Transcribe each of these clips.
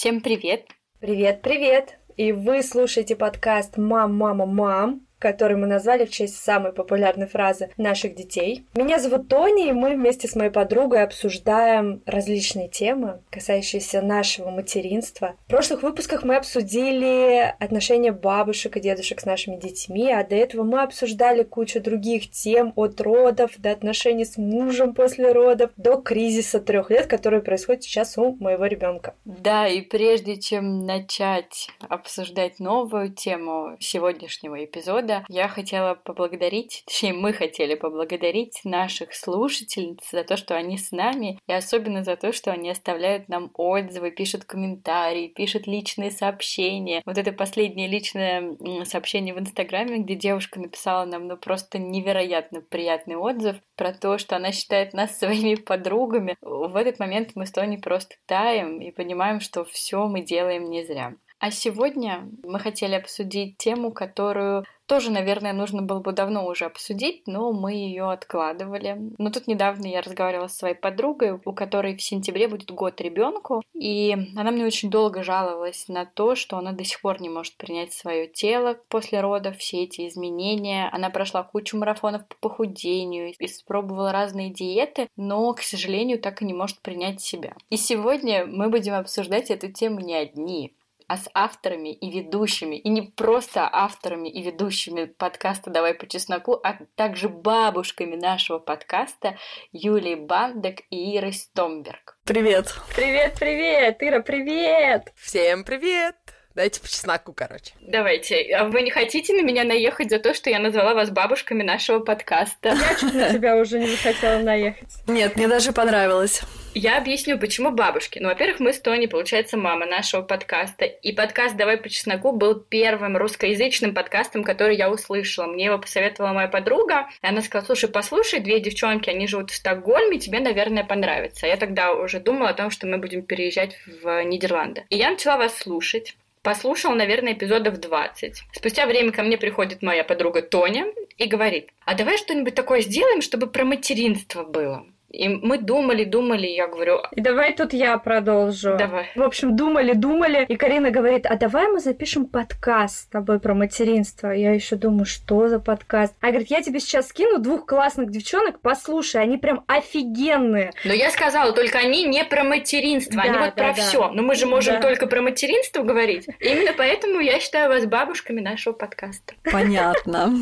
Всем привет! Привет, привет! И вы слушаете подкаст «Мам, мама, мам», который мы назвали в честь самой популярной фразы наших детей. Меня зовут Тони, и мы вместе с моей подругой обсуждаем различные темы, касающиеся нашего материнства. В прошлых выпусках мы обсудили отношения бабушек и дедушек с нашими детьми, а до этого мы обсуждали кучу других тем от родов до отношений с мужем после родов до кризиса трех лет, который происходит сейчас у моего ребенка. Да, и прежде чем начать обсуждать новую тему сегодняшнего эпизода, года я хотела поблагодарить, точнее, мы хотели поблагодарить наших слушательниц за то, что они с нами, и особенно за то, что они оставляют нам отзывы, пишут комментарии, пишут личные сообщения. Вот это последнее личное сообщение в Инстаграме, где девушка написала нам, ну, просто невероятно приятный отзыв про то, что она считает нас своими подругами. В этот момент мы с Тони просто таем и понимаем, что все мы делаем не зря. А сегодня мы хотели обсудить тему, которую тоже, наверное, нужно было бы давно уже обсудить, но мы ее откладывали. Но тут недавно я разговаривала с своей подругой, у которой в сентябре будет год ребенку, и она мне очень долго жаловалась на то, что она до сих пор не может принять свое тело после родов, все эти изменения. Она прошла кучу марафонов по похудению, испробовала разные диеты, но, к сожалению, так и не может принять себя. И сегодня мы будем обсуждать эту тему не одни а с авторами и ведущими, и не просто авторами и ведущими подкаста «Давай по чесноку», а также бабушками нашего подкаста Юлией Бандек и Ирой Стомберг. Привет! Привет, привет! Ира, привет! Всем привет! Дайте по чесноку, короче. Давайте. А вы не хотите на меня наехать за то, что я назвала вас бабушками нашего подкаста? Я чуть на тебя уже не захотела наехать. Нет, мне даже понравилось. Я объясню, почему бабушки. Ну, во-первых, мы с Тони, получается, мама нашего подкаста. И подкаст «Давай по чесноку» был первым русскоязычным подкастом, который я услышала. Мне его посоветовала моя подруга. И она сказала, слушай, послушай, две девчонки, они живут в Стокгольме, тебе, наверное, понравится. Я тогда уже думала о том, что мы будем переезжать в Нидерланды. И я начала вас слушать. Послушал, наверное, эпизодов 20. Спустя время ко мне приходит моя подруга Тоня и говорит, а давай что-нибудь такое сделаем, чтобы про материнство было. И мы думали, думали, я говорю... И давай тут я продолжу. Давай. В общем, думали, думали, и Карина говорит, а давай мы запишем подкаст с тобой про материнство. Я еще думаю, что за подкаст? А говорит, я тебе сейчас скину двух классных девчонок, послушай, они прям офигенные. Но я сказала, только они не про материнство, да, они вот да, про да. все. Но мы же можем да. только про материнство говорить. Именно поэтому я считаю вас бабушками нашего подкаста. Понятно.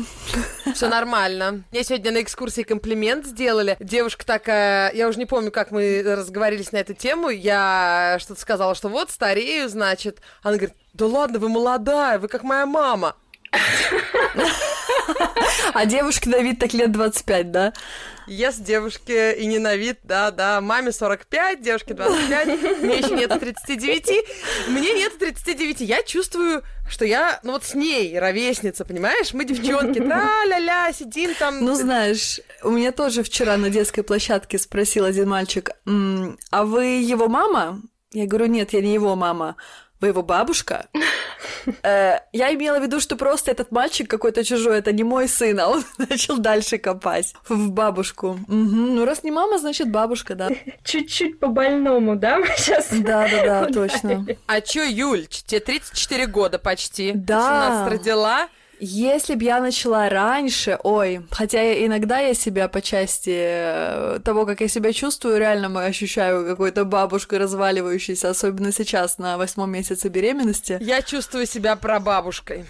Все нормально. Мне сегодня на экскурсии комплимент сделали. Девушка такая Э, я уже не помню, как мы разговорились на эту тему, я что-то сказала, что вот, старею, значит. Она говорит, да ладно, вы молодая, вы как моя мама. А девушке на вид так лет 25, да? Yes, девушке и не на вид, да, да. Маме 45, девушке 25, мне еще нет 39. Мне нет 39. Я чувствую, что я, ну вот с ней ровесница, понимаешь? Мы девчонки, да-ля-ля, сидим там. Ну, знаешь, у меня тоже вчера на детской площадке спросил один мальчик, а вы его мама? Я говорю, нет, я не его мама. Вы его бабушка? Э, я имела в виду, что просто этот мальчик какой-то чужой, это не мой сын, а он начал дальше копать в бабушку. Ну, раз не мама, значит бабушка, да. Чуть-чуть по-больному, да, мы сейчас? Да-да-да, точно. А чё, Юль, тебе 34 года почти. Да. Ты нас родила? Если бы я начала раньше, ой, хотя иногда я себя по части э, того, как я себя чувствую, реально ощущаю какой-то бабушкой разваливающейся, особенно сейчас на восьмом месяце беременности. Я чувствую себя прабабушкой.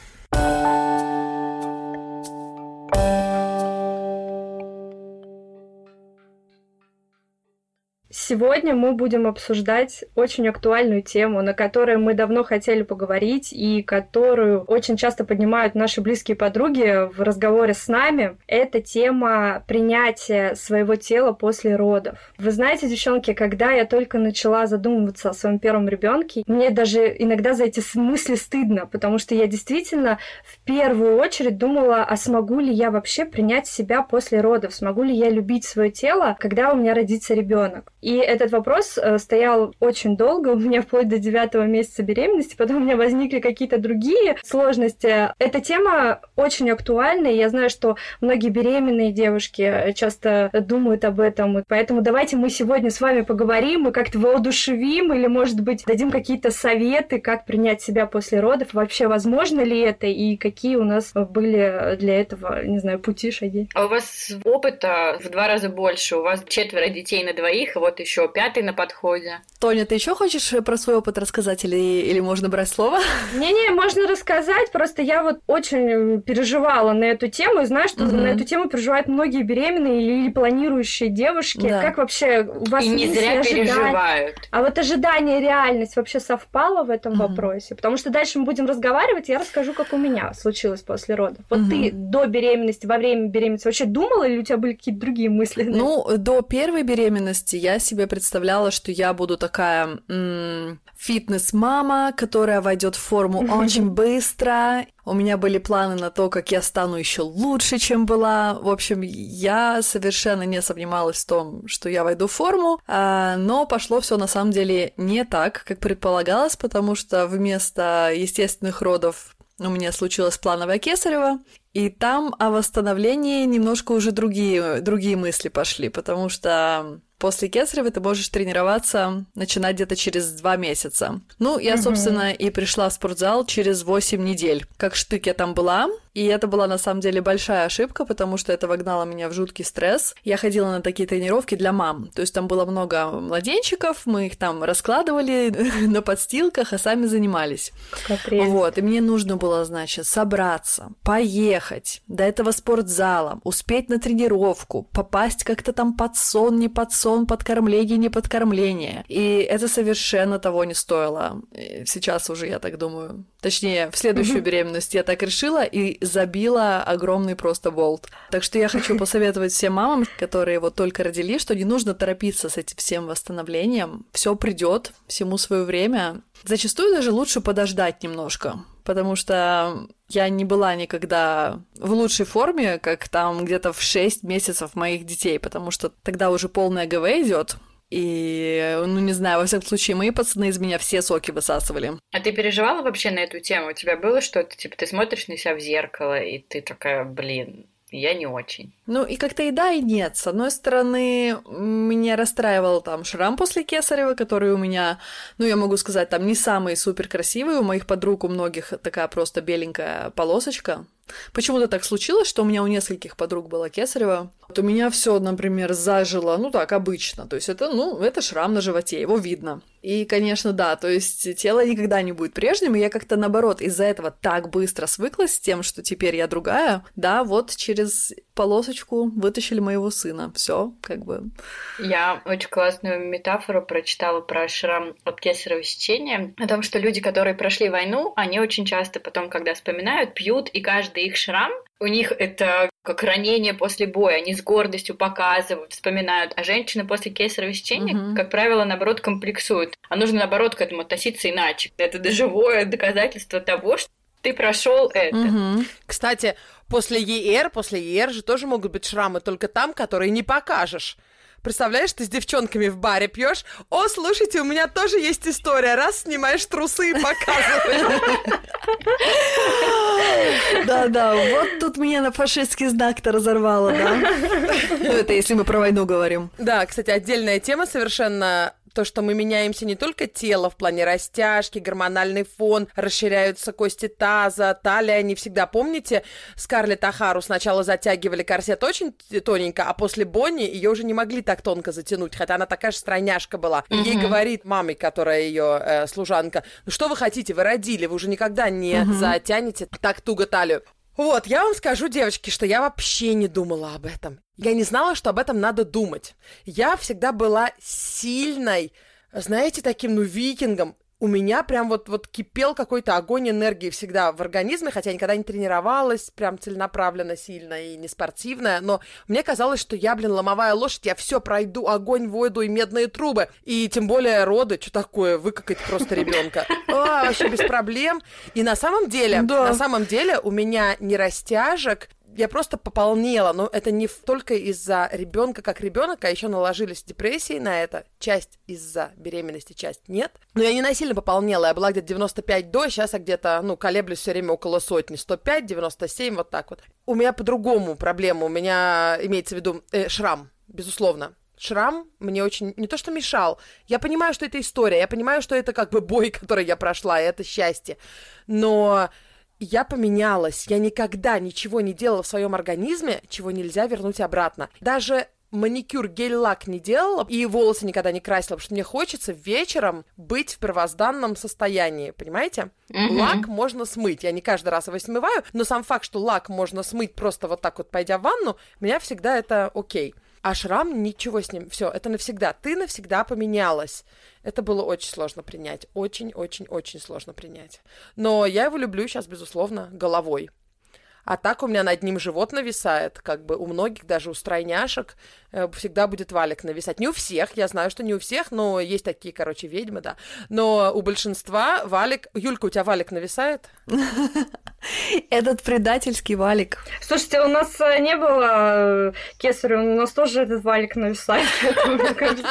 Сегодня мы будем обсуждать очень актуальную тему, на которой мы давно хотели поговорить и которую очень часто поднимают наши близкие подруги в разговоре с нами. Это тема принятия своего тела после родов. Вы знаете, девчонки, когда я только начала задумываться о своем первом ребенке, мне даже иногда за эти мысли стыдно, потому что я действительно в первую очередь думала, а смогу ли я вообще принять себя после родов, смогу ли я любить свое тело, когда у меня родится ребенок. И этот вопрос э, стоял очень долго, у меня вплоть до девятого месяца беременности, потом у меня возникли какие-то другие сложности. Эта тема очень актуальна, и я знаю, что многие беременные девушки часто думают об этом, поэтому давайте мы сегодня с вами поговорим и как-то воодушевим, или, может быть, дадим какие-то советы, как принять себя после родов, вообще возможно ли это, и какие у нас были для этого, не знаю, пути, шаги. А у вас опыта в два раза больше, у вас четверо детей на двоих, и вот еще пятый на подходе. Тоня, ты еще хочешь про свой опыт рассказать или, или можно брать слово? Не-не, можно рассказать, просто я вот очень переживала на эту тему, и знаю, что угу. на эту тему переживают многие беременные или, планирующие девушки. Да. Как вообще у вас и не зря переживают. А вот ожидание и реальность вообще совпало в этом угу. вопросе? Потому что дальше мы будем разговаривать, я расскажу, как у меня случилось после родов. Вот угу. ты до беременности, во время беременности вообще думала или у тебя были какие-то другие мысли? Ну, до первой беременности я себе представляла, что я буду такая м- фитнес-мама, которая войдет в форму очень быстро. У меня были планы на то, как я стану еще лучше, чем была. В общем, я совершенно не сомневалась в том, что я войду в форму, а, но пошло все на самом деле не так, как предполагалось, потому что вместо естественных родов у меня случилось плановое кесарево, и там о восстановлении немножко уже другие, другие мысли пошли, потому что После кесарева ты можешь тренироваться, начинать где-то через два месяца. Ну, я, собственно, и пришла в спортзал через 8 недель. Как штык я там была, и это была на самом деле большая ошибка, потому что это вогнало меня в жуткий стресс. Я ходила на такие тренировки для мам. То есть там было много младенчиков, мы их там раскладывали на подстилках, а сами занимались. Вот, и мне нужно было, значит, собраться, поехать до этого спортзала, успеть на тренировку, попасть как-то там под сон, не под сон, под кормление, не под кормление. И это совершенно того не стоило. Сейчас уже я так думаю. Точнее, в следующую беременность я так решила и забила огромный просто болт. Так что я хочу посоветовать всем мамам, которые вот только родили, что не нужно торопиться с этим всем восстановлением. Все придет, всему свое время. Зачастую даже лучше подождать немножко, потому что я не была никогда в лучшей форме, как там где-то в 6 месяцев моих детей, потому что тогда уже полная ГВ идет, и, ну, не знаю, во всяком случае, мои пацаны из меня все соки высасывали. А ты переживала вообще на эту тему? У тебя было что-то, типа, ты смотришь на себя в зеркало, и ты такая, блин, я не очень. Ну, и как-то и да, и нет. С одной стороны, меня расстраивал там шрам после Кесарева, который у меня, ну, я могу сказать, там не самый супер красивый. У моих подруг, у многих такая просто беленькая полосочка. Почему-то так случилось, что у меня у нескольких подруг была кесарева. Вот у меня все, например, зажило, ну так, обычно. То есть это, ну, это шрам на животе, его видно. И, конечно, да, то есть тело никогда не будет прежним, и я как-то, наоборот, из-за этого так быстро свыклась с тем, что теперь я другая. Да, вот через полосочку вытащили моего сына. Все, как бы. Я очень классную метафору прочитала про шрам от кесарево сечения, о том, что люди, которые прошли войну, они очень часто потом, когда вспоминают, пьют, и каждый их шрам у них это как ранение после боя, они с гордостью показывают, вспоминают, а женщины после кесарево сечения, угу. как правило, наоборот, комплексуют. А нужно, наоборот, к этому относиться иначе. Это живое доказательство того, что ты прошел это. Угу. Кстати, после ЕР, после ЕР же тоже могут быть шрамы, только там, которые не покажешь. Представляешь, ты с девчонками в баре пьешь. О, слушайте, у меня тоже есть история. Раз снимаешь трусы и показываешь. Да-да, вот тут меня на фашистский знак-то разорвало, да? Ну, это если мы про войну говорим. Да, кстати, отдельная тема совершенно то, что мы меняемся не только тело в плане растяжки, гормональный фон, расширяются кости таза, талия, не всегда. Помните, Скарлетт Ахару сначала затягивали корсет очень тоненько, а после Бонни ее уже не могли так тонко затянуть, хотя она такая же стройняшка была. И ей говорит маме, которая ее э, служанка, ну что вы хотите, вы родили, вы уже никогда не затянете так туго талию. Вот, я вам скажу, девочки, что я вообще не думала об этом. Я не знала, что об этом надо думать. Я всегда была сильной, знаете, таким, ну, викингом у меня прям вот, вот кипел какой-то огонь энергии всегда в организме, хотя я никогда не тренировалась прям целенаправленно, сильно и не спортивная, но мне казалось, что я, блин, ломовая лошадь, я все пройду, огонь, воду и медные трубы, и тем более роды, что такое, выкакать просто ребенка. А, вообще без проблем. И на самом деле, да. на самом деле у меня не растяжек, я просто пополнела, но это не только из-за ребенка как ребенка, а еще наложились депрессии на это, часть из-за беременности, часть нет. Но я не насильно пополнела, я была где-то 95 до, сейчас я где-то, ну, колеблюсь все время около сотни, 105, 97, вот так вот. У меня по-другому проблема, у меня имеется в виду э, шрам, безусловно шрам мне очень не то что мешал. Я понимаю, что это история, я понимаю, что это как бы бой, который я прошла, и это счастье. Но я поменялась. Я никогда ничего не делала в своем организме, чего нельзя вернуть обратно. Даже маникюр, гель-лак не делала и волосы никогда не красила, потому что мне хочется вечером быть в первозданном состоянии, понимаете? Mm-hmm. Лак можно смыть, я не каждый раз его смываю, но сам факт, что лак можно смыть просто вот так вот, пойдя в ванну, меня всегда это окей. А шрам, ничего с ним, все, это навсегда. Ты навсегда поменялась. Это было очень сложно принять. Очень-очень-очень сложно принять. Но я его люблю сейчас, безусловно, головой. А так у меня над ним живот нависает, как бы у многих, даже у стройняшек, э, всегда будет валик нависать. Не у всех, я знаю, что не у всех, но есть такие, короче, ведьмы, да. Но у большинства валик... Юлька, у тебя валик нависает? Этот предательский валик. Слушайте, у нас э, не было э, кесаря, у нас тоже этот валик нависает.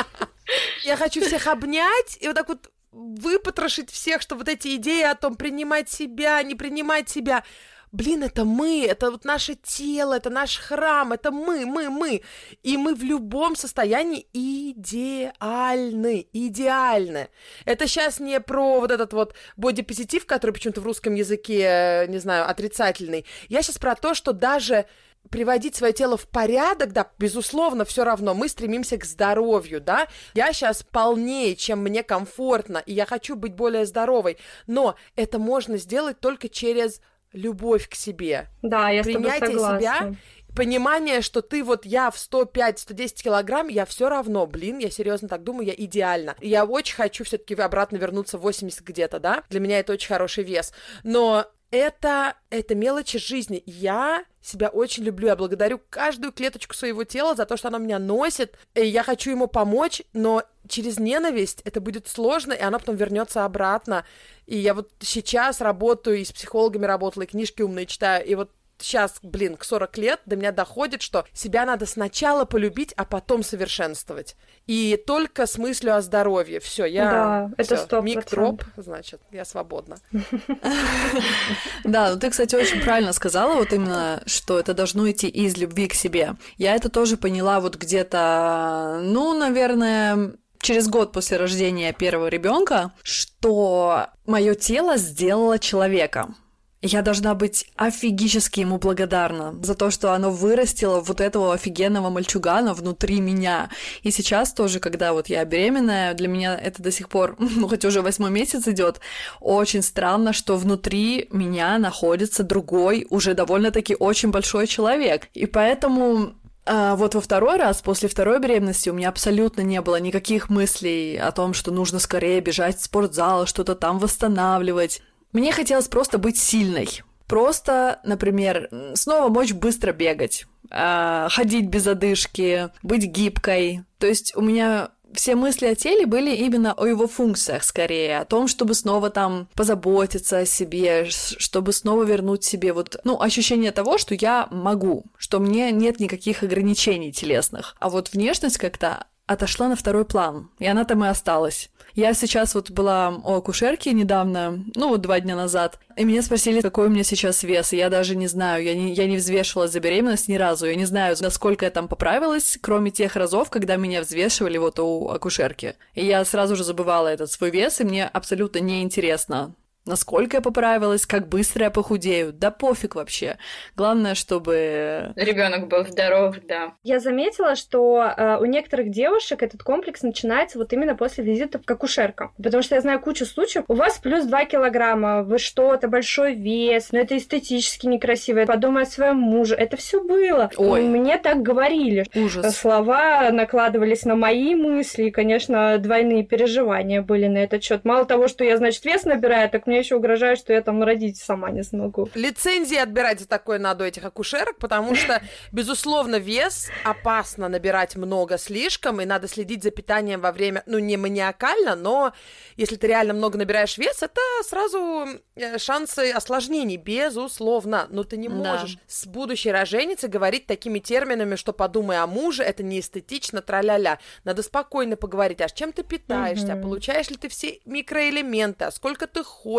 Я хочу всех обнять и вот так вот выпотрошить всех, что вот эти идеи о том, принимать себя, не принимать себя, блин, это мы, это вот наше тело, это наш храм, это мы, мы, мы. И мы в любом состоянии идеальны, идеальны. Это сейчас не про вот этот вот бодипозитив, который почему-то в русском языке, не знаю, отрицательный. Я сейчас про то, что даже приводить свое тело в порядок, да, безусловно, все равно мы стремимся к здоровью, да. Я сейчас полнее, чем мне комфортно, и я хочу быть более здоровой, но это можно сделать только через любовь к себе. Да, я Принятие с тобой согласна. себя, понимание, что ты вот я в 105-110 килограмм, я все равно, блин, я серьезно так думаю, я идеально. Я очень хочу все-таки обратно вернуться в 80 где-то, да, для меня это очень хороший вес. Но это, это мелочи жизни. Я себя очень люблю, я благодарю каждую клеточку своего тела за то, что оно меня носит, и я хочу ему помочь, но через ненависть это будет сложно, и оно потом вернется обратно. И я вот сейчас работаю, и с психологами работала, и книжки умные читаю, и вот сейчас, блин, к 40 лет до меня доходит, что себя надо сначала полюбить, а потом совершенствовать. И только с мыслью о здоровье. Все, я... Да, это сто Миг дроп, значит, я свободна. Да, ну ты, кстати, очень правильно сказала вот именно, что это должно идти из любви к себе. Я это тоже поняла вот где-то, ну, наверное, через год после рождения первого ребенка, что мое тело сделало человека. Я должна быть офигически ему благодарна за то, что оно вырастило вот этого офигенного мальчугана внутри меня. И сейчас тоже, когда вот я беременная, для меня это до сих пор, ну хоть уже восьмой месяц идет, очень странно, что внутри меня находится другой, уже довольно-таки очень большой человек. И поэтому а вот во второй раз, после второй беременности, у меня абсолютно не было никаких мыслей о том, что нужно скорее бежать в спортзал, что-то там восстанавливать. Мне хотелось просто быть сильной. Просто, например, снова мочь быстро бегать, а, ходить без одышки, быть гибкой. То есть у меня все мысли о теле были именно о его функциях скорее, о том, чтобы снова там позаботиться о себе, чтобы снова вернуть себе вот, ну, ощущение того, что я могу, что мне нет никаких ограничений телесных. А вот внешность как-то отошла на второй план, и она там и осталась. Я сейчас вот была у акушерки недавно, ну вот два дня назад, и меня спросили, какой у меня сейчас вес, и я даже не знаю, я не, я не взвешивалась за беременность ни разу, я не знаю, насколько я там поправилась, кроме тех разов, когда меня взвешивали вот у акушерки. И я сразу же забывала этот свой вес, и мне абсолютно неинтересно насколько я поправилась, как быстро я похудею. Да пофиг вообще. Главное, чтобы... Ребенок был здоров, да. Я заметила, что э, у некоторых девушек этот комплекс начинается вот именно после визита к акушеркам. Потому что я знаю кучу случаев. У вас плюс 2 килограмма, вы что-то, большой вес, но это эстетически некрасиво. Подумай о своем муже. Это все было. Ой. Мне так говорили. Ужас. Слова накладывались на мои мысли, и, конечно, двойные переживания были на этот счет. Мало того, что я, значит, вес набираю, так мне мне еще угрожают, что я там родить сама не смогу. Лицензии отбирать за такое надо у этих акушерок, потому что, безусловно, вес опасно набирать много слишком, и надо следить за питанием во время, ну, не маниакально, но если ты реально много набираешь вес, это сразу э, шансы осложнений, безусловно. Но ты не можешь да. с будущей роженицей говорить такими терминами, что подумай о муже, это не эстетично, тра-ля-ля. Надо спокойно поговорить, а с чем ты питаешься, угу. получаешь ли ты все микроэлементы, а сколько ты ходишь,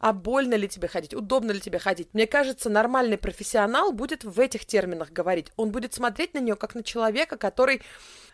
а больно ли тебе ходить, удобно ли тебе ходить. Мне кажется, нормальный профессионал будет в этих терминах говорить. Он будет смотреть на нее как на человека, который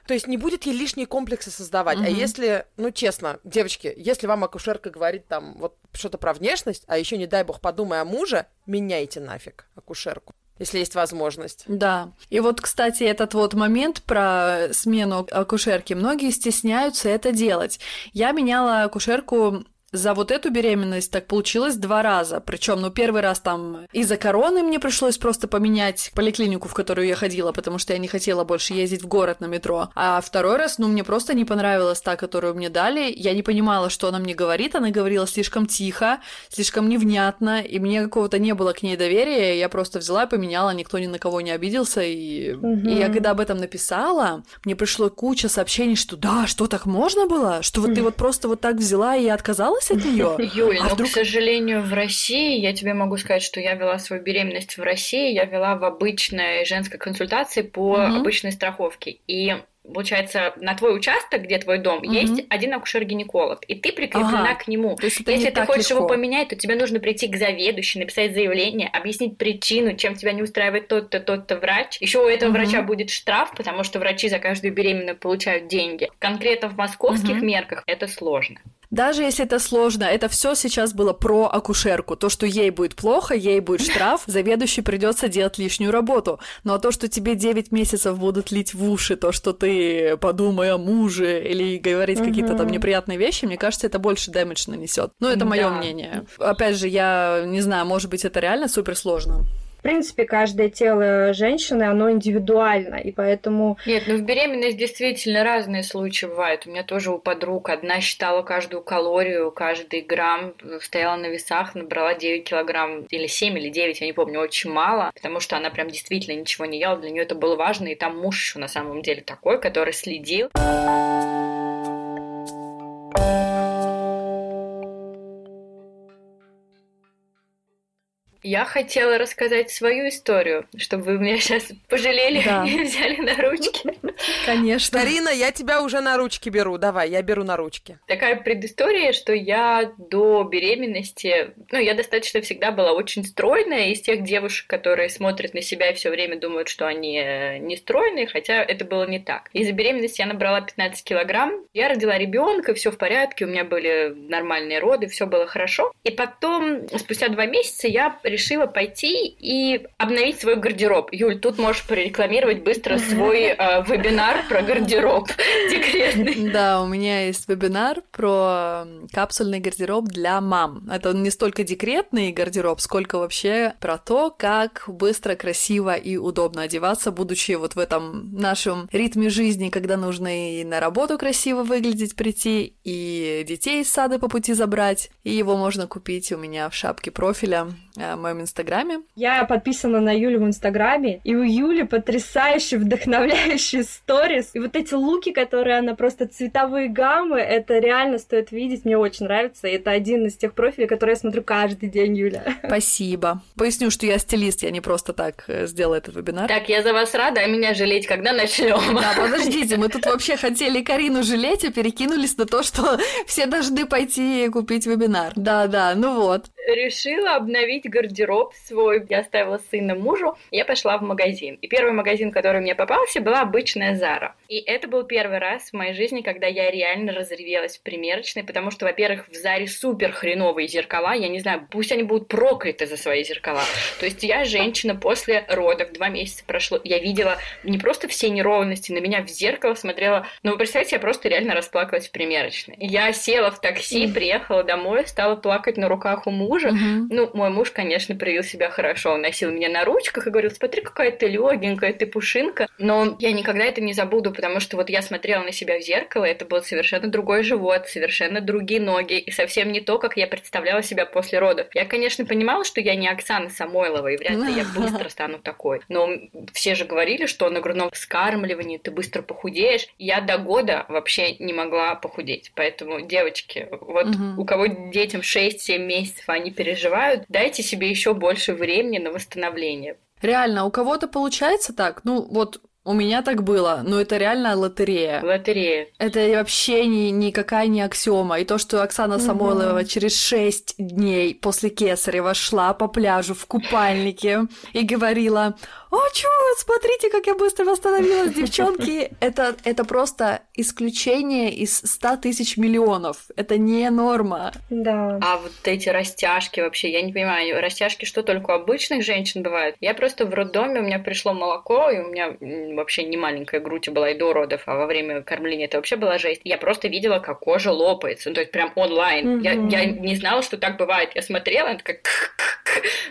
то есть не будет ей лишние комплексы создавать. Угу. А если, ну честно, девочки, если вам акушерка говорит там вот что-то про внешность, а еще не дай бог подумай о муже, меняйте нафиг акушерку если есть возможность. Да. И вот, кстати, этот вот момент про смену акушерки, многие стесняются это делать. Я меняла акушерку за вот эту беременность так получилось два раза. Причем, ну, первый раз там из-за короны мне пришлось просто поменять поликлинику, в которую я ходила, потому что я не хотела больше ездить в город на метро. А второй раз, ну, мне просто не понравилась та, которую мне дали. Я не понимала, что она мне говорит. Она говорила слишком тихо, слишком невнятно, и мне какого-то не было к ней доверия. Я просто взяла и поменяла, никто ни на кого не обиделся. И, угу. и я когда об этом написала, мне пришло куча сообщений, что да, что так можно было? Что вот ты вот просто вот так взяла и отказалась отказалась от нее. Юль, а но, вдруг... к сожалению, в России, я тебе могу сказать, что я вела свою беременность в России, я вела в обычной женской консультации по угу. обычной страховке. И получается, на твой участок, где твой дом, угу. есть один акушер-гинеколог, и ты прикреплена ага. к нему. То есть Если ты хочешь легко. его поменять, то тебе нужно прийти к заведующей, написать заявление, объяснить причину, чем тебя не устраивает тот-то, тот-то врач. Еще у этого угу. врача будет штраф, потому что врачи за каждую беременную получают деньги. Конкретно в московских угу. мерках это сложно. Даже если это сложно, это все сейчас было про акушерку. То, что ей будет плохо, ей будет штраф, заведующий придется делать лишнюю работу. Но то, что тебе 9 месяцев будут лить в уши, то, что ты подумай о муже или говорить угу. какие-то там неприятные вещи, мне кажется, это больше дэмэдж нанесет. Ну, это мое да. мнение. Опять же, я не знаю, может быть, это реально супер сложно. В принципе, каждое тело женщины, оно индивидуально, и поэтому... Нет, ну в беременность действительно разные случаи бывают. У меня тоже у подруг одна считала каждую калорию, каждый грамм, стояла на весах, набрала 9 килограмм, или 7, или 9, я не помню, очень мало, потому что она прям действительно ничего не ела, для нее это было важно, и там муж еще на самом деле такой, который следил. Я хотела рассказать свою историю, чтобы вы меня сейчас пожалели да. и взяли на ручки. Конечно. Карина, я тебя уже на ручки беру. Давай, я беру на ручки. Такая предыстория, что я до беременности, ну, я достаточно всегда была очень стройная из тех девушек, которые смотрят на себя и все время думают, что они э, не стройные, хотя это было не так. Из-за беременности я набрала 15 килограмм. Я родила ребенка, все в порядке, у меня были нормальные роды, все было хорошо. И потом, спустя два месяца, я решила пойти и обновить свой гардероб. Юль, тут можешь прорекламировать быстро свой э, вебинар про гардероб декретный. Да, у меня есть вебинар про капсульный гардероб для мам. Это не столько декретный гардероб, сколько вообще про то, как быстро, красиво и удобно одеваться, будучи вот в этом нашем ритме жизни, когда нужно и на работу красиво выглядеть, прийти, и детей из сада по пути забрать. И его можно купить у меня в шапке профиля в моем инстаграме. Я подписана на Юлю в инстаграме, и у Юли потрясающие, вдохновляющие сторис. И вот эти луки, которые она просто цветовые гаммы, это реально стоит видеть, мне очень нравится. И это один из тех профилей, которые я смотрю каждый день, Юля. Спасибо. Поясню, что я стилист, я не просто так э, сделала этот вебинар. Так, я за вас рада, а меня жалеть когда начнем? Да, подождите, мы тут вообще хотели Карину жалеть, а перекинулись на то, что все должны пойти купить вебинар. Да-да, ну вот. Решила обновить гардероб свой. Я оставила сына мужу, я пошла в магазин. И первый магазин, который мне попался, была обычная Зара. И это был первый раз в моей жизни, когда я реально разревелась в примерочной, потому что, во-первых, в Заре супер хреновые зеркала. Я не знаю, пусть они будут прокляты за свои зеркала. То есть я женщина после родов, два месяца прошло, я видела не просто все неровности, на меня в зеркало смотрела. Но вы представляете, я просто реально расплакалась в примерочной. Я села в такси, приехала домой, стала плакать на руках у мужа. Угу. Ну, мой муж, конечно, проявил себя хорошо. Он носил меня на ручках и говорил, смотри, какая ты легенькая, ты пушинка. Но я никогда это не забуду, потому что вот я смотрела на себя в зеркало, это был совершенно другой живот, совершенно другие ноги, и совсем не то, как я представляла себя после родов. Я, конечно, понимала, что я не Оксана Самойлова, и вряд ли я быстро стану такой. Но все же говорили, что на грудном вскармливании ты быстро похудеешь. Я до года вообще не могла похудеть. Поэтому, девочки, вот угу. у кого детям 6-7 месяцев они переживают, дайте себе еще больше времени на восстановление. Реально, у кого-то получается так. Ну, вот у меня так было, но это реально лотерея. Лотерея. Это вообще ни, никакая не аксиома. И то, что Оксана угу. Самойлова через шесть дней после Кесарева шла по пляжу в купальнике и говорила «О, чё, смотрите, как я быстро восстановилась, девчонки!» это, это просто исключение из ста тысяч миллионов. Это не норма. Да. А вот эти растяжки вообще, я не понимаю, растяжки что, только у обычных женщин бывают? Я просто в роддоме, у меня пришло молоко, и у меня вообще не маленькая грудь была и до родов, а во время кормления это вообще была жесть. Я просто видела, как кожа лопается, ну, то есть прям онлайн. Mm-hmm. Я, я не знала, что так бывает. Я смотрела, она такая...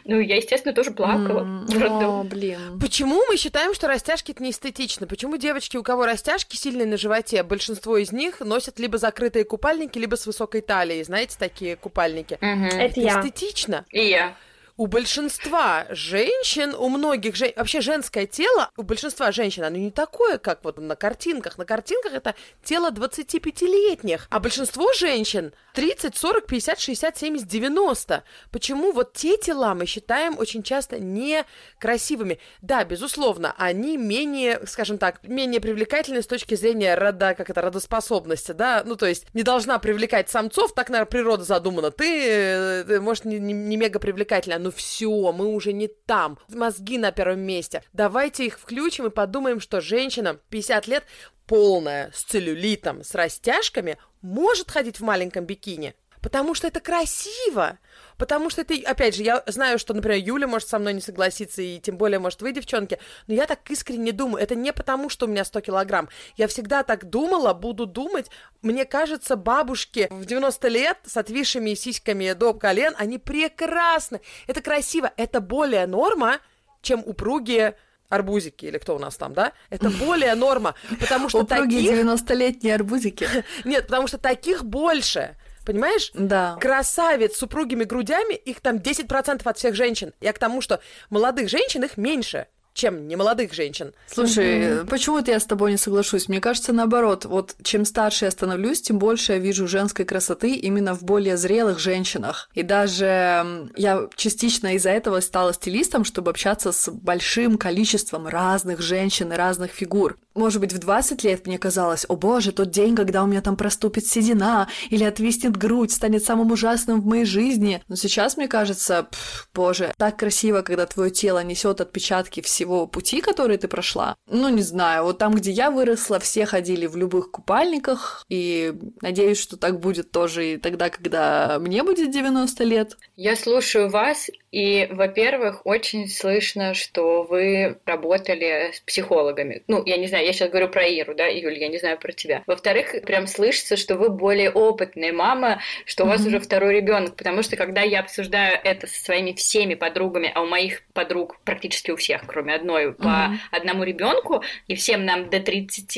Ну, я, естественно, тоже плакала. Mm-hmm. О, блин. Почему мы считаем, что растяжки это не эстетично? Почему девочки, у кого растяжки сильные на животе, большинство из них носят либо закрытые купальники, либо с высокой талией, знаете, такие купальники? Угу. Это, это я. эстетично. И я у большинства женщин, у многих женщин, вообще женское тело, у большинства женщин, оно не такое, как вот на картинках. На картинках это тело 25-летних, а большинство женщин 30, 40, 50, 60, 70, 90. Почему вот те тела мы считаем очень часто некрасивыми? Да, безусловно, они менее, скажем так, менее привлекательны с точки зрения рода, как это, родоспособности, да, ну, то есть не должна привлекать самцов, так, наверное, природа задумана. Ты, э, ты может, не, не, не мега привлекательна, ну все, мы уже не там, мозги на первом месте. Давайте их включим и подумаем, что женщина 50 лет полная, с целлюлитом, с растяжками, может ходить в маленьком бикини. Потому что это красиво. Потому что это, опять же, я знаю, что, например, Юля может со мной не согласиться, и тем более, может, вы, девчонки, но я так искренне думаю. Это не потому, что у меня 100 килограмм. Я всегда так думала, буду думать. Мне кажется, бабушки в 90 лет с отвисшими сиськами до колен, они прекрасны. Это красиво. Это более норма, чем упругие арбузики, или кто у нас там, да? Это более норма, потому что таких... 90-летние арбузики. Нет, потому что таких больше. Понимаешь? Да. Красавец с упругими грудями, их там 10% от всех женщин. Я к тому, что молодых женщин их меньше чем немолодых женщин. Слушай, mm-hmm. почему-то я с тобой не соглашусь. Мне кажется, наоборот, вот чем старше я становлюсь, тем больше я вижу женской красоты именно в более зрелых женщинах. И даже я частично из-за этого стала стилистом, чтобы общаться с большим количеством разных женщин и разных фигур. Может быть, в 20 лет мне казалось, о боже, тот день, когда у меня там проступит седина или отвиснет грудь, станет самым ужасным в моей жизни. Но сейчас мне кажется, пф, боже, так красиво, когда твое тело несет отпечатки всего пути, который ты прошла. Ну, не знаю, вот там, где я выросла, все ходили в любых купальниках, и надеюсь, что так будет тоже и тогда, когда мне будет 90 лет. Я слушаю вас, и, во-первых, очень слышно, что вы работали с психологами. Ну, я не знаю, я сейчас говорю про Иру, да, Юль, я не знаю про тебя. Во-вторых, прям слышится, что вы более опытная мама, что у вас mm-hmm. уже второй ребенок, потому что когда я обсуждаю это со своими всеми подругами, а у моих подруг практически у всех, кроме одной, mm-hmm. по одному ребенку, и всем нам до 30,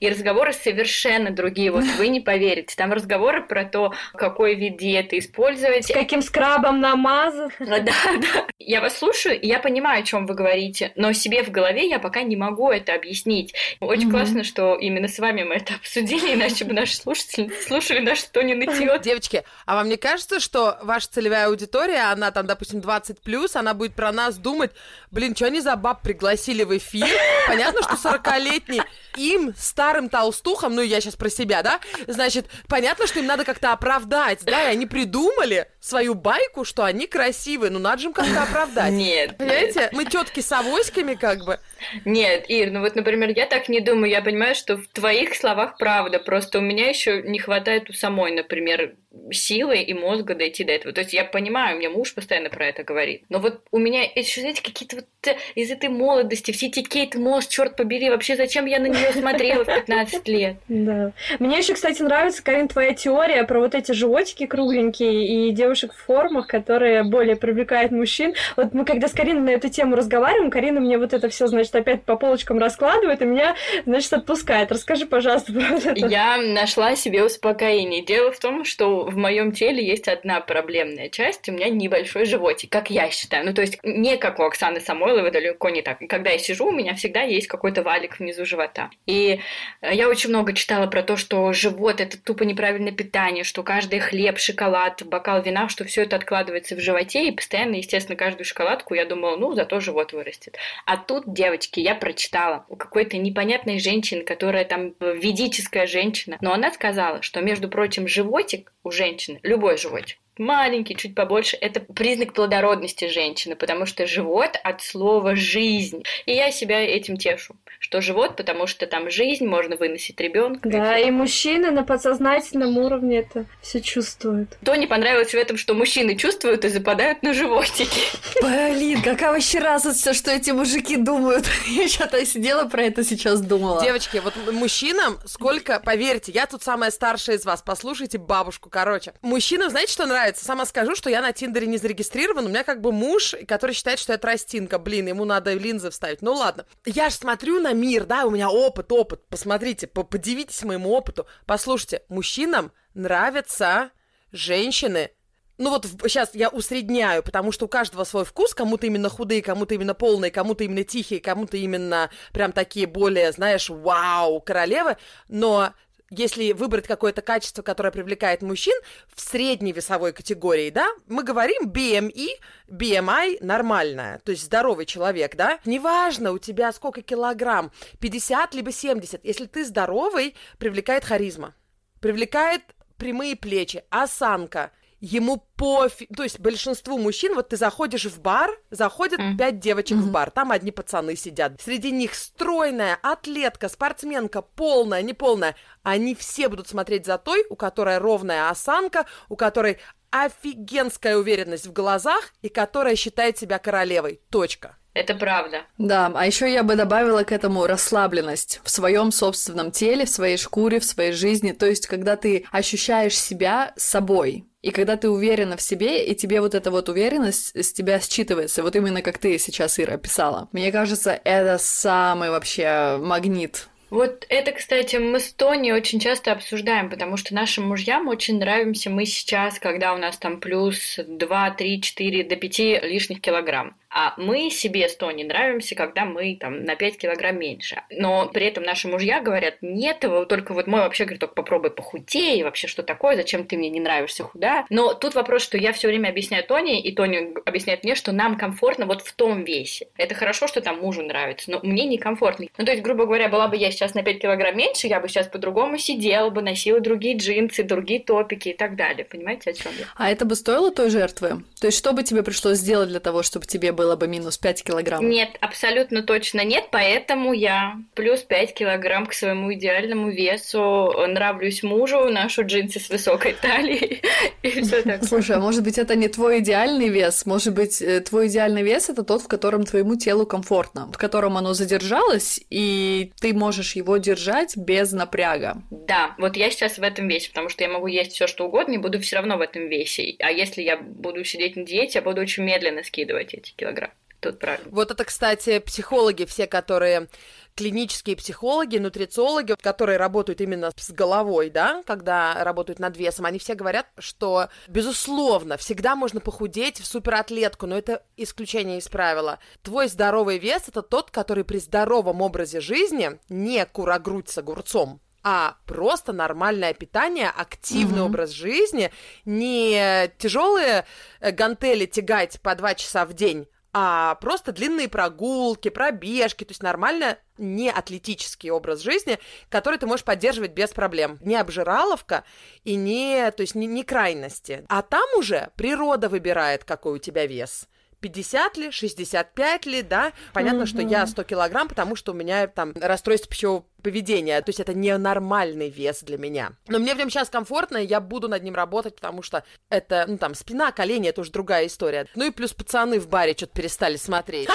и разговоры совершенно другие. Вот вы не поверите, там разговоры про то, какой вид диеты использовать. С каким скрабом намазать. Да, да. Я вас слушаю, и я понимаю, о чем вы говорите, но себе в голове я пока не могу это объяснить. Очень mm-hmm. классно, что именно с вами мы это обсудили, иначе бы наши слушатели слушали наше что не нытье. Девочки, а вам не кажется, что ваша целевая аудитория, она там, допустим, 20 плюс, она будет про нас думать, блин, что они за баб пригласили в эфир? Понятно, что 40-летний им, старым толстухам, ну я сейчас про себя, да, значит, понятно, что им надо как-то оправдать, да, и они придумали свою байку, что они красивые, ну надо же им как-то оправдать. Нет. Понимаете, мы тетки с авоськами как бы. Нет, Ир, ну вот, например, я так не думаю, я понимаю, что в твоих словах правда, просто у меня еще не хватает у самой, например, силы и мозга дойти до этого. То есть я понимаю, у меня муж постоянно про это говорит. Но вот у меня еще, знаете, какие-то вот э, из этой молодости, все эти Кейт Мосс, черт побери, вообще зачем я на нее смотрела в 15 лет? Да. Мне еще, кстати, нравится, Карин, твоя теория про вот эти животики кругленькие и девушек в формах, которые более привлекают мужчин. Вот мы когда с Кариной на эту тему разговариваем, Карина мне вот это все, значит, опять по полочкам раскладывает, и меня, значит, отпускает. Расскажи, пожалуйста, про это. Я нашла себе успокоение. Дело в том, что в моем теле есть одна проблемная часть, у меня небольшой животик, как я считаю. Ну, то есть не как у Оксаны Самойловой, далеко не так. Когда я сижу, у меня всегда есть какой-то валик внизу живота. И я очень много читала про то, что живот — это тупо неправильное питание, что каждый хлеб, шоколад, бокал вина, что все это откладывается в животе, и постоянно, естественно, каждую шоколадку я думала, ну, зато живот вырастет. А тут, девочки, я прочитала у какой-то непонятной женщины, которая там ведическая женщина, но она сказала, что, между прочим, животик у женщины, любой животик, маленький, чуть побольше, это признак плодородности женщины, потому что живот от слова «жизнь». И я себя этим тешу, что живот, потому что там жизнь, можно выносить ребенка. Да, и, и мужчины на подсознательном уровне это все чувствуют. То не понравилось в этом, что мужчины чувствуют и западают на животики. Блин, какая вообще разница, что эти мужики думают? Я что-то сидела про это сейчас думала. Девочки, вот мужчинам сколько, поверьте, я тут самая старшая из вас, послушайте бабушку, короче. Мужчинам, знаете, что нравится? Нравится. Сама скажу, что я на Тиндере не зарегистрирован. У меня как бы муж, который считает, что я тростинка. Блин, ему надо линзы вставить. Ну ладно. Я же смотрю на мир, да, у меня опыт, опыт. Посмотрите, подивитесь моему опыту. Послушайте, мужчинам нравятся женщины ну вот сейчас я усредняю, потому что у каждого свой вкус, кому-то именно худые, кому-то именно полные, кому-то именно тихие, кому-то именно прям такие более, знаешь, вау, королевы, но если выбрать какое-то качество, которое привлекает мужчин в средней весовой категории, да, мы говорим BMI, BMI нормальная, то есть здоровый человек, да, неважно у тебя сколько килограмм, 50 либо 70, если ты здоровый, привлекает харизма, привлекает прямые плечи, осанка – ему пофиг, то есть большинству мужчин, вот ты заходишь в бар, заходят mm. пять девочек mm-hmm. в бар, там одни пацаны сидят, среди них стройная, атлетка, спортсменка, полная, неполная, они все будут смотреть за той, у которой ровная осанка, у которой офигенская уверенность в глазах и которая считает себя королевой. Точка. Это правда. Да, а еще я бы добавила к этому расслабленность в своем собственном теле, в своей шкуре, в своей жизни. То есть, когда ты ощущаешь себя собой, и когда ты уверена в себе, и тебе вот эта вот уверенность с тебя считывается, вот именно как ты сейчас, Ира, описала. Мне кажется, это самый вообще магнит вот это, кстати, мы с Тони очень часто обсуждаем, потому что нашим мужьям очень нравимся мы сейчас, когда у нас там плюс 2, 3, 4 до 5 лишних килограмм. А мы себе с Тони нравимся, когда мы там на 5 килограмм меньше. Но при этом наши мужья говорят, нет, только вот мой вообще говорит, только попробуй похудей, вообще что такое, зачем ты мне не нравишься худа. Но тут вопрос, что я все время объясняю Тони, и Тони объясняет мне, что нам комфортно вот в том весе. Это хорошо, что там мужу нравится, но мне некомфортно. Ну, то есть, грубо говоря, была бы я сейчас на 5 килограмм меньше, я бы сейчас по-другому сидела бы, носила другие джинсы, другие топики и так далее. Понимаете, о чем я? А это бы стоило той жертвы? То есть, что бы тебе пришлось сделать для того, чтобы тебе было было бы минус 5 килограмм? Нет, абсолютно точно нет, поэтому я плюс 5 килограмм к своему идеальному весу, нравлюсь мужу, ношу джинсы с высокой талией и все так. Слушай, а может быть это не твой идеальный вес? Может быть э, твой идеальный вес это тот, в котором твоему телу комфортно, в котором оно задержалось, и ты можешь его держать без напряга? Да, вот я сейчас в этом весе, потому что я могу есть все что угодно и буду все равно в этом весе. А если я буду сидеть на диете, я буду очень медленно скидывать эти килограммы килограмм. Тут правильно. Вот это, кстати, психологи все, которые клинические психологи, нутрициологи, которые работают именно с головой, да, когда работают над весом, они все говорят, что, безусловно, всегда можно похудеть в суператлетку, но это исключение из правила. Твой здоровый вес — это тот, который при здоровом образе жизни не курогрудь с огурцом, а просто нормальное питание, активный mm-hmm. образ жизни, не тяжелые э, гантели тягать по два часа в день, а просто длинные прогулки, пробежки, то есть нормально не атлетический образ жизни, который ты можешь поддерживать без проблем. Не обжираловка и не, то есть не, не крайности. А там уже природа выбирает, какой у тебя вес. 50 ли, 65 ли, да. Понятно, mm-hmm. что я 100 килограмм, потому что у меня там расстройство пищевого поведения. То есть это ненормальный вес для меня. Но мне в нем сейчас комфортно, и я буду над ним работать, потому что это, ну там, спина, колени, это уже другая история. Ну и плюс пацаны в баре что-то перестали смотреть.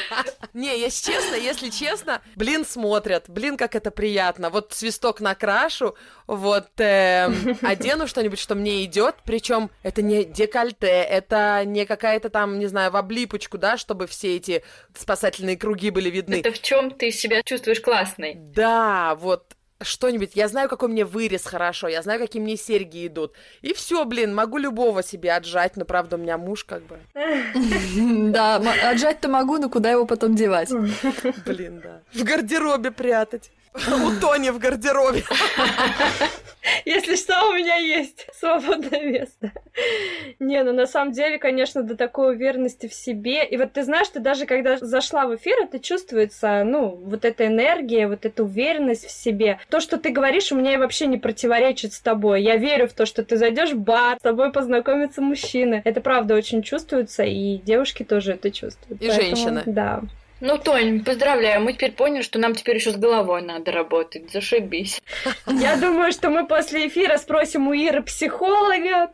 Не, если честно, если честно, блин, смотрят, блин, как это приятно. Вот свисток накрашу, вот эм, одену что-нибудь, что мне идет, причем это не декольте, это не какая-то там, не знаю, в облипочку, да, чтобы все эти спасательные круги были видны. Это в чем ты себя чувствуешь классной. Да, вот что-нибудь, я знаю, какой мне вырез хорошо, я знаю, какие мне серьги идут. И все, блин, могу любого себе отжать, но правда у меня муж как бы. Да, отжать-то могу, но куда его потом девать? Блин, да. В гардеробе прятать. У Тони в гардеробе. Если что, у меня есть свободное место. Не, ну на самом деле, конечно, до такой уверенности в себе. И вот ты знаешь, ты даже когда зашла в эфир, это чувствуется, ну, вот эта энергия, вот эта уверенность в себе. То, что ты говоришь, у меня вообще не противоречит с тобой. Я верю в то, что ты зайдешь в бар, с тобой познакомятся мужчины. Это правда очень чувствуется, и девушки тоже это чувствуют. И Поэтому, женщины. Да. Ну, Тонь, поздравляю, мы теперь поняли, что нам теперь еще с головой надо работать. Зашибись. Я думаю, что мы после эфира спросим у Иры психолога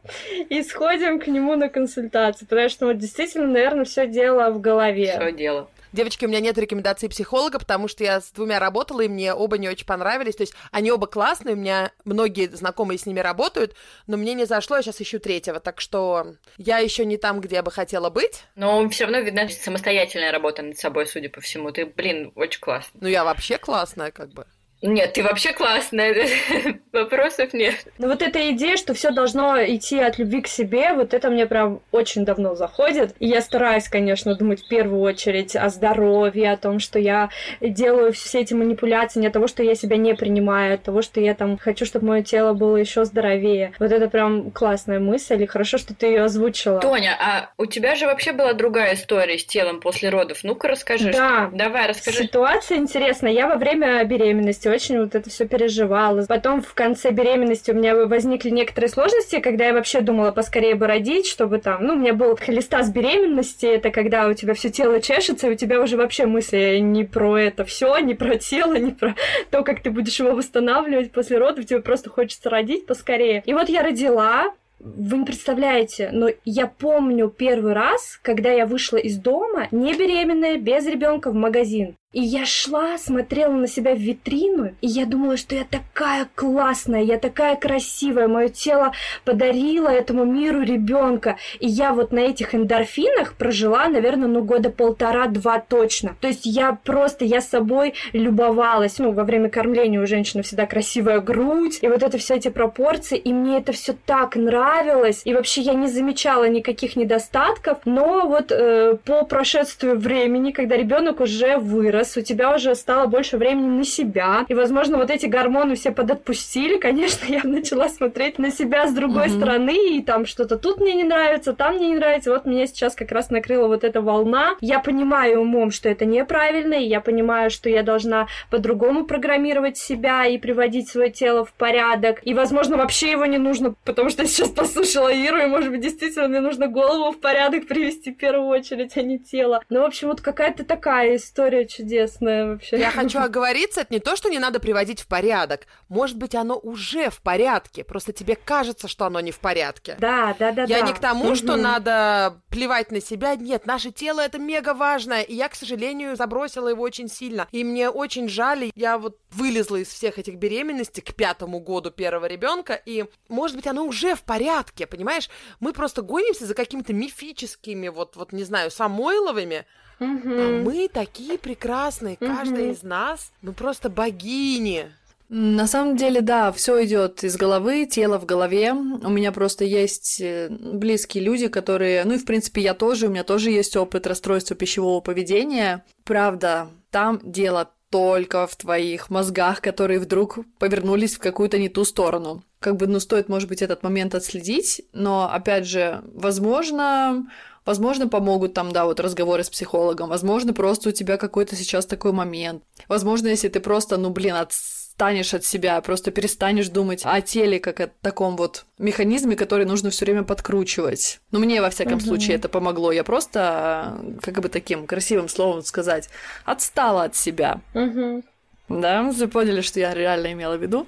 и сходим к нему на консультацию, потому что вот действительно, наверное, все дело в голове. Все дело. Девочки, у меня нет рекомендаций психолога, потому что я с двумя работала, и мне оба не очень понравились. То есть они оба классные, у меня многие знакомые с ними работают, но мне не зашло, я сейчас ищу третьего. Так что я еще не там, где я бы хотела быть. Но все равно видна самостоятельная работа над собой, судя по всему. Ты, блин, очень классная. Ну, я вообще классная, как бы. Нет, ты вообще классная, вопросов нет. Ну вот эта идея, что все должно идти от любви к себе, вот это мне прям очень давно заходит. И я стараюсь, конечно, думать в первую очередь о здоровье, о том, что я делаю все эти манипуляции не от того, что я себя не принимаю, а от того, что я там хочу, чтобы мое тело было еще здоровее. Вот это прям классная мысль, и хорошо, что ты ее озвучила. Тоня, а у тебя же вообще была другая история с телом после родов. Ну-ка расскажи. Да. Что... Давай, расскажи. Ситуация интересная. Я во время беременности очень вот это все переживала. Потом в конце беременности у меня возникли некоторые сложности, когда я вообще думала поскорее бы родить, чтобы там, ну, у меня был холестаз беременности, это когда у тебя все тело чешется, и у тебя уже вообще мысли не про это все, не про тело, не про то, как ты будешь его восстанавливать после родов, тебе просто хочется родить поскорее. И вот я родила, вы не представляете, но я помню первый раз, когда я вышла из дома, не беременная, без ребенка в магазин. И я шла, смотрела на себя в витрину, и я думала, что я такая классная, я такая красивая, мое тело подарило этому миру ребенка. И я вот на этих эндорфинах прожила, наверное, ну года полтора-два точно. То есть я просто, я собой любовалась. Ну, во время кормления у женщины всегда красивая грудь, и вот это все эти пропорции, и мне это все так нравилось. И вообще я не замечала никаких недостатков, но вот э, по прошествию времени, когда ребенок уже вырос, вырос, у тебя уже стало больше времени на себя, и, возможно, вот эти гормоны все подотпустили, конечно, я начала смотреть на себя с другой mm-hmm. стороны, и там что-то тут мне не нравится, там мне не нравится, вот меня сейчас как раз накрыла вот эта волна. Я понимаю умом, что это неправильно, и я понимаю, что я должна по-другому программировать себя и приводить свое тело в порядок, и, возможно, вообще его не нужно, потому что я сейчас послушала Иру, и, может быть, действительно мне нужно голову в порядок привести в первую очередь, а не тело. Ну, в общем, вот какая-то такая история чудесная чудесное вообще. Я хочу оговориться, это не то, что не надо приводить в порядок. Может быть, оно уже в порядке, просто тебе кажется, что оно не в порядке. Да, да, да. Я да. не к тому, угу. что надо плевать на себя. Нет, наше тело это мега важное, и я, к сожалению, забросила его очень сильно. И мне очень жаль, я вот вылезла из всех этих беременностей к пятому году первого ребенка, и, может быть, оно уже в порядке, понимаешь? Мы просто гонимся за какими-то мифическими, вот, вот не знаю, Самойловыми, Угу. А мы такие прекрасные, угу. каждая из нас, мы просто богини. На самом деле, да, все идет из головы, тело в голове. У меня просто есть э, близкие люди, которые, ну и в принципе я тоже, у меня тоже есть опыт расстройства пищевого поведения. Правда, там дело только в твоих мозгах, которые вдруг повернулись в какую-то не ту сторону. Как бы, ну, стоит, может быть, этот момент отследить, но, опять же, возможно, Возможно, помогут там, да, вот разговоры с психологом. Возможно, просто у тебя какой-то сейчас такой момент. Возможно, если ты просто, ну, блин, отстанешь от себя, просто перестанешь думать о теле как о таком вот механизме, который нужно все время подкручивать. Ну, мне, во всяком угу. случае, это помогло. Я просто, как бы таким красивым словом сказать, отстала от себя. Угу. Да, вы поняли, что я реально имела в виду.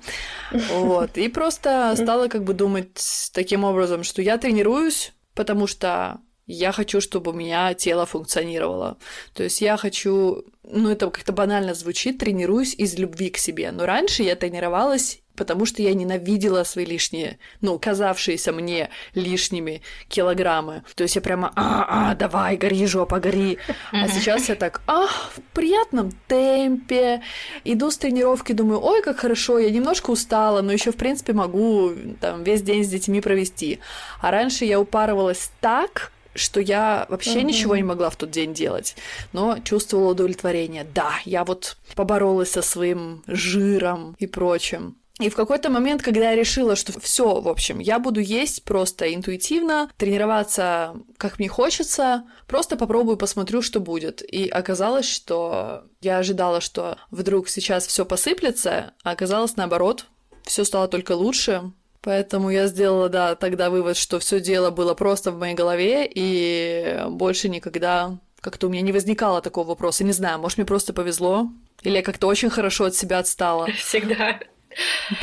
Вот. И просто стала как бы думать таким образом, что я тренируюсь, потому что я хочу, чтобы у меня тело функционировало. То есть я хочу, ну это как-то банально звучит, тренируюсь из любви к себе. Но раньше я тренировалась потому что я ненавидела свои лишние, ну, казавшиеся мне лишними килограммы. То есть я прямо, а, а, давай, гори, жопа, гори. А сейчас я так, а, в приятном темпе. Иду с тренировки, думаю, ой, как хорошо, я немножко устала, но еще в принципе могу там весь день с детьми провести. А раньше я упарывалась так, что я вообще mm-hmm. ничего не могла в тот день делать, но чувствовала удовлетворение. Да, я вот поборолась со своим жиром и прочим. И в какой-то момент, когда я решила, что все, в общем, я буду есть просто интуитивно, тренироваться как мне хочется, просто попробую, посмотрю, что будет. И оказалось, что я ожидала, что вдруг сейчас все посыплется, а оказалось наоборот, все стало только лучше. Поэтому я сделала, да, тогда вывод, что все дело было просто в моей голове, и больше никогда как-то у меня не возникало такого вопроса. Не знаю, может, мне просто повезло, или я как-то очень хорошо от себя отстала. Всегда.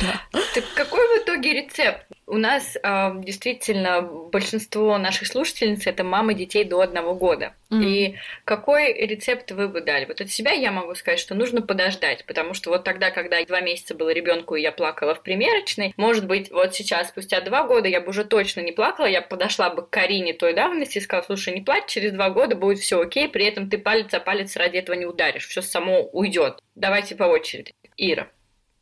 Да. Так какой в итоге рецепт? У нас э, действительно большинство наших слушательниц это мамы детей до одного года. Mm. И какой рецепт вы бы дали? Вот от себя я могу сказать, что нужно подождать, потому что вот тогда, когда два месяца было ребенку и я плакала в примерочной, может быть, вот сейчас, спустя два года, я бы уже точно не плакала, я подошла бы к Карине той давности и сказала, слушай, не плачь, через два года будет все окей, при этом ты палец о палец ради этого не ударишь, все само уйдет. Давайте по очереди. Ира.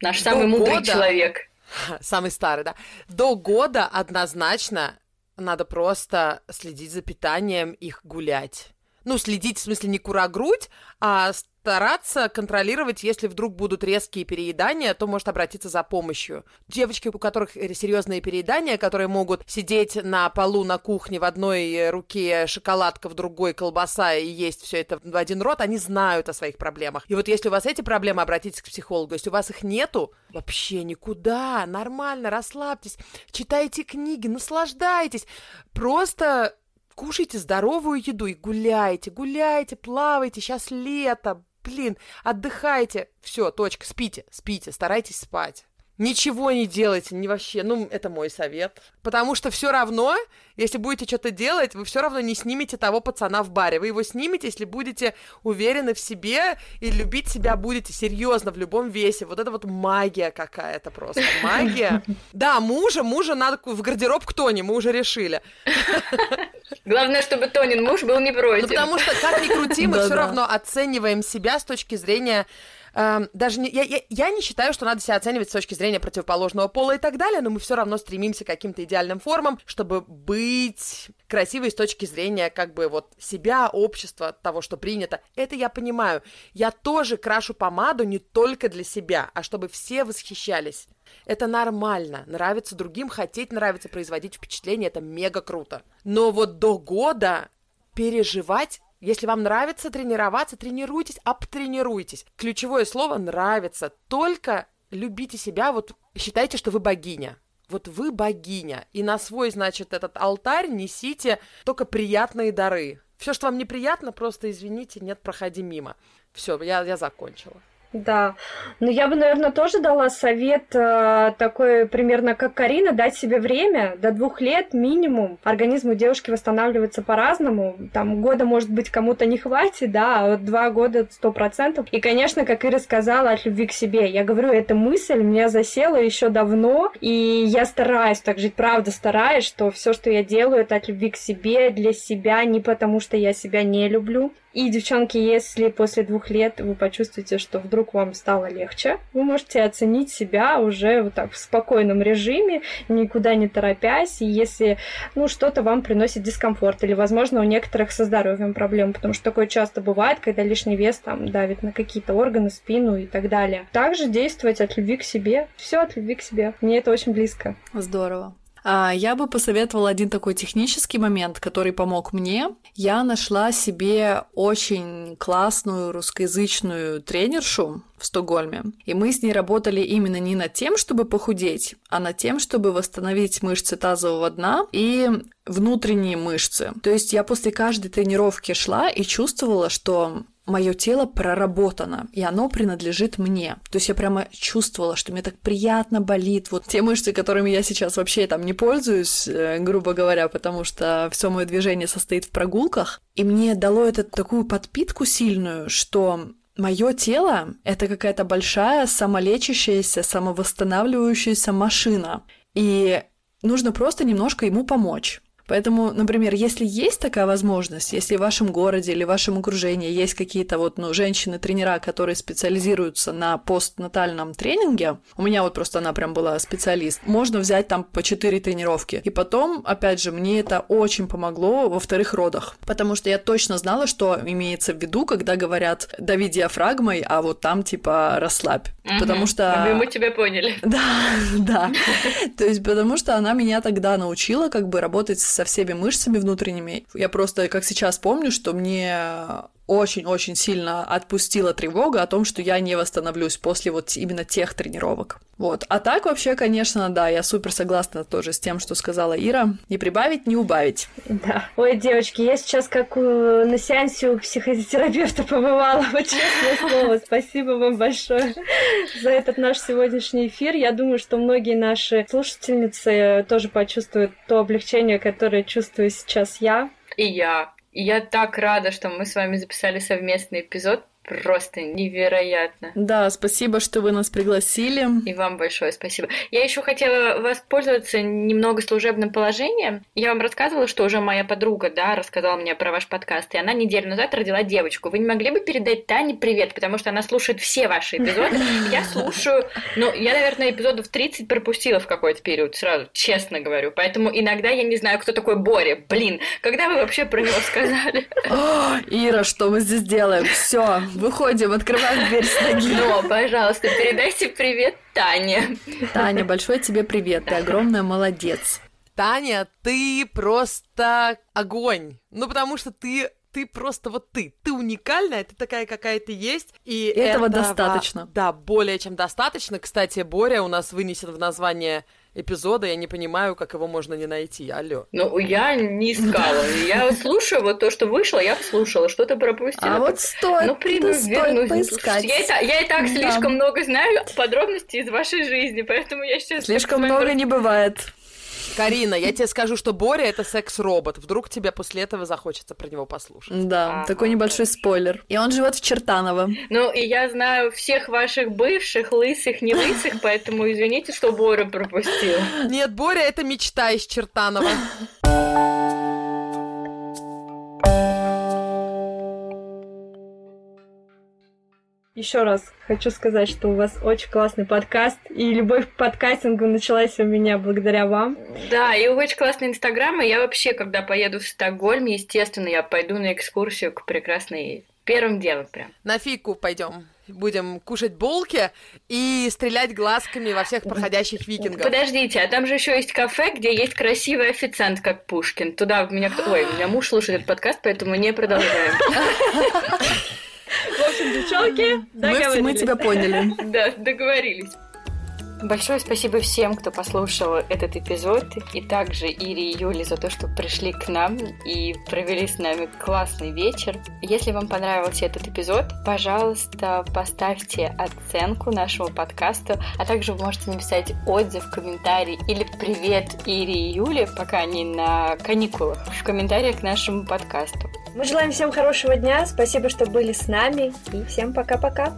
Наш самый мудрый года, человек. Самый старый, да. До года однозначно надо просто следить за питанием, их гулять. Ну, следить, в смысле, не кура-грудь, а стараться контролировать, если вдруг будут резкие переедания, то может обратиться за помощью. Девочки, у которых серьезные переедания, которые могут сидеть на полу на кухне в одной руке шоколадка, в другой колбаса и есть все это в один рот, они знают о своих проблемах. И вот если у вас эти проблемы, обратитесь к психологу. Если у вас их нету, вообще никуда, нормально, расслабьтесь, читайте книги, наслаждайтесь. Просто кушайте здоровую еду и гуляйте, гуляйте, плавайте, сейчас лето, блин, отдыхайте. Все, точка, спите, спите, старайтесь спать. Ничего не делайте, не вообще, ну, это мой совет. Потому что все равно, если будете что-то делать, вы все равно не снимете того пацана в баре. Вы его снимете, если будете уверены в себе и любить себя будете серьезно в любом весе. Вот это вот магия какая-то просто. Магия. Да, мужа, мужа надо в гардероб к Тони, мы уже решили. Главное, чтобы Тонин муж был не против. Ну, потому что, как ни крути, мы все равно оцениваем себя с точки зрения Эм, даже не, я, я, я не считаю, что надо себя оценивать с точки зрения противоположного пола и так далее, но мы все равно стремимся к каким-то идеальным формам, чтобы быть красивой с точки зрения как бы вот себя, общества, того, что принято. Это я понимаю. Я тоже крашу помаду не только для себя, а чтобы все восхищались. Это нормально. Нравится другим, хотеть нравится, производить впечатление, это мега круто. Но вот до года переживать если вам нравится тренироваться, тренируйтесь, обтренируйтесь. Ключевое слово «нравится». Только любите себя, вот считайте, что вы богиня. Вот вы богиня. И на свой, значит, этот алтарь несите только приятные дары. Все, что вам неприятно, просто извините, нет, проходи мимо. Все, я, я закончила. Да, но я бы, наверное, тоже дала совет э, такой примерно как Карина, дать себе время до двух лет минимум. Организм у девушки восстанавливается по-разному. Там года, может быть, кому-то не хватит, да, а вот два года сто процентов. И, конечно, как Ира сказала, от любви к себе. Я говорю, эта мысль меня засела еще давно, и я стараюсь так жить, правда стараюсь, что все, что я делаю, это от любви к себе, для себя, не потому что я себя не люблю. И, девчонки, если после двух лет вы почувствуете, что вдруг вам стало легче, вы можете оценить себя уже вот так в спокойном режиме, никуда не торопясь, и если ну, что-то вам приносит дискомфорт, или, возможно, у некоторых со здоровьем проблемы, потому что такое часто бывает, когда лишний вес там давит на какие-то органы, спину и так далее. Также действовать от любви к себе. Все от любви к себе. Мне это очень близко. Здорово. А, я бы посоветовала один такой технический момент, который помог мне. Я нашла себе очень классную русскоязычную тренершу в Стокгольме. И мы с ней работали именно не над тем, чтобы похудеть, а над тем, чтобы восстановить мышцы тазового дна и внутренние мышцы. То есть я после каждой тренировки шла и чувствовала, что мое тело проработано, и оно принадлежит мне. То есть я прямо чувствовала, что мне так приятно болит. Вот те мышцы, которыми я сейчас вообще там не пользуюсь, э, грубо говоря, потому что все мое движение состоит в прогулках. И мне дало это такую подпитку сильную, что Мое тело — это какая-то большая самолечащаяся, самовосстанавливающаяся машина. И нужно просто немножко ему помочь. Поэтому, например, если есть такая возможность, если в вашем городе или в вашем окружении есть какие-то вот, ну, женщины-тренера, которые специализируются на постнатальном тренинге, у меня вот просто она прям была специалист, можно взять там по 4 тренировки. И потом, опять же, мне это очень помогло во вторых родах, потому что я точно знала, что имеется в виду, когда говорят «дави диафрагмой», а вот там типа «расслабь». Угу. Потому что... Мы тебя поняли. Да, да. То есть потому что она меня тогда научила как бы работать с со всеми мышцами внутренними. Я просто, как сейчас помню, что мне очень-очень сильно отпустила тревога о том, что я не восстановлюсь после вот именно тех тренировок. Вот. А так вообще, конечно, да, я супер согласна тоже с тем, что сказала Ира. Не прибавить, не убавить. Да. Ой, девочки, я сейчас как на сеансе у психотерапевта побывала. Вот честное слово. Спасибо вам большое за этот наш сегодняшний эфир. Я думаю, что многие наши слушательницы тоже почувствуют то облегчение, которое чувствую сейчас я. И я. Я так рада, что мы с вами записали совместный эпизод, просто невероятно. Да, спасибо, что вы нас пригласили. И вам большое спасибо. Я еще хотела воспользоваться немного служебным положением. Я вам рассказывала, что уже моя подруга, да, рассказала мне про ваш подкаст, и она неделю назад родила девочку. Вы не могли бы передать Тане привет, потому что она слушает все ваши эпизоды. Я слушаю, ну, я, наверное, эпизодов 30 пропустила в какой-то период, сразу, честно говорю. Поэтому иногда я не знаю, кто такой Боря. Блин, когда вы вообще про него сказали? Ира, что мы здесь делаем? Все, Выходим, открываем дверь с ноги. Но, пожалуйста, передайте привет Тане. Таня, большой тебе привет, ты огромная молодец. Таня, ты просто огонь. Ну, потому что ты ты просто вот ты. Ты уникальная, ты такая, какая ты есть. И этого, этого достаточно. Да, более чем достаточно. Кстати, Боря у нас вынесен в название эпизода, я не понимаю, как его можно не найти. Алло. Ну, я не искала. Я слушаю вот то, что вышло, я слушала, что-то пропустила. А вот стоит, ну, приду, стоит поискать. Я и, так, я и так да. слишком много знаю подробностей из вашей жизни, поэтому я сейчас... Слишком много не бывает. Карина, я тебе скажу, что Боря это секс-робот. Вдруг тебе после этого захочется про него послушать. Да, а, такой небольшой спойлер. И он живет в Чертаново. Ну, и я знаю всех ваших бывших, лысых, не лысых, поэтому извините, что Боря пропустил. Нет, Боря это мечта из Чертанова. Еще раз хочу сказать, что у вас очень классный подкаст, и любовь к подкастингу началась у меня благодаря вам. Да, и очень классный инстаграм, и я вообще, когда поеду в Стокгольм, естественно, я пойду на экскурсию к прекрасной Первым делом прям. На фику пойдем. Будем кушать булки и стрелять глазками во всех проходящих викингов. Подождите, а там же еще есть кафе, где есть красивый официант, как Пушкин. Туда меня кто... Ой, у меня муж слушает этот подкаст, поэтому не продолжаем. В общем, девчонки, договорились. Мы, мы тебя поняли. Да, договорились. Большое спасибо всем, кто послушал этот эпизод, и также Ире и Юле за то, что пришли к нам и провели с нами классный вечер. Если вам понравился этот эпизод, пожалуйста, поставьте оценку нашему подкасту, а также вы можете написать отзыв, комментарий или привет Ире и Юле, пока они на каникулах, в комментариях к нашему подкасту. Мы желаем всем хорошего дня, спасибо, что были с нами, и всем пока-пока.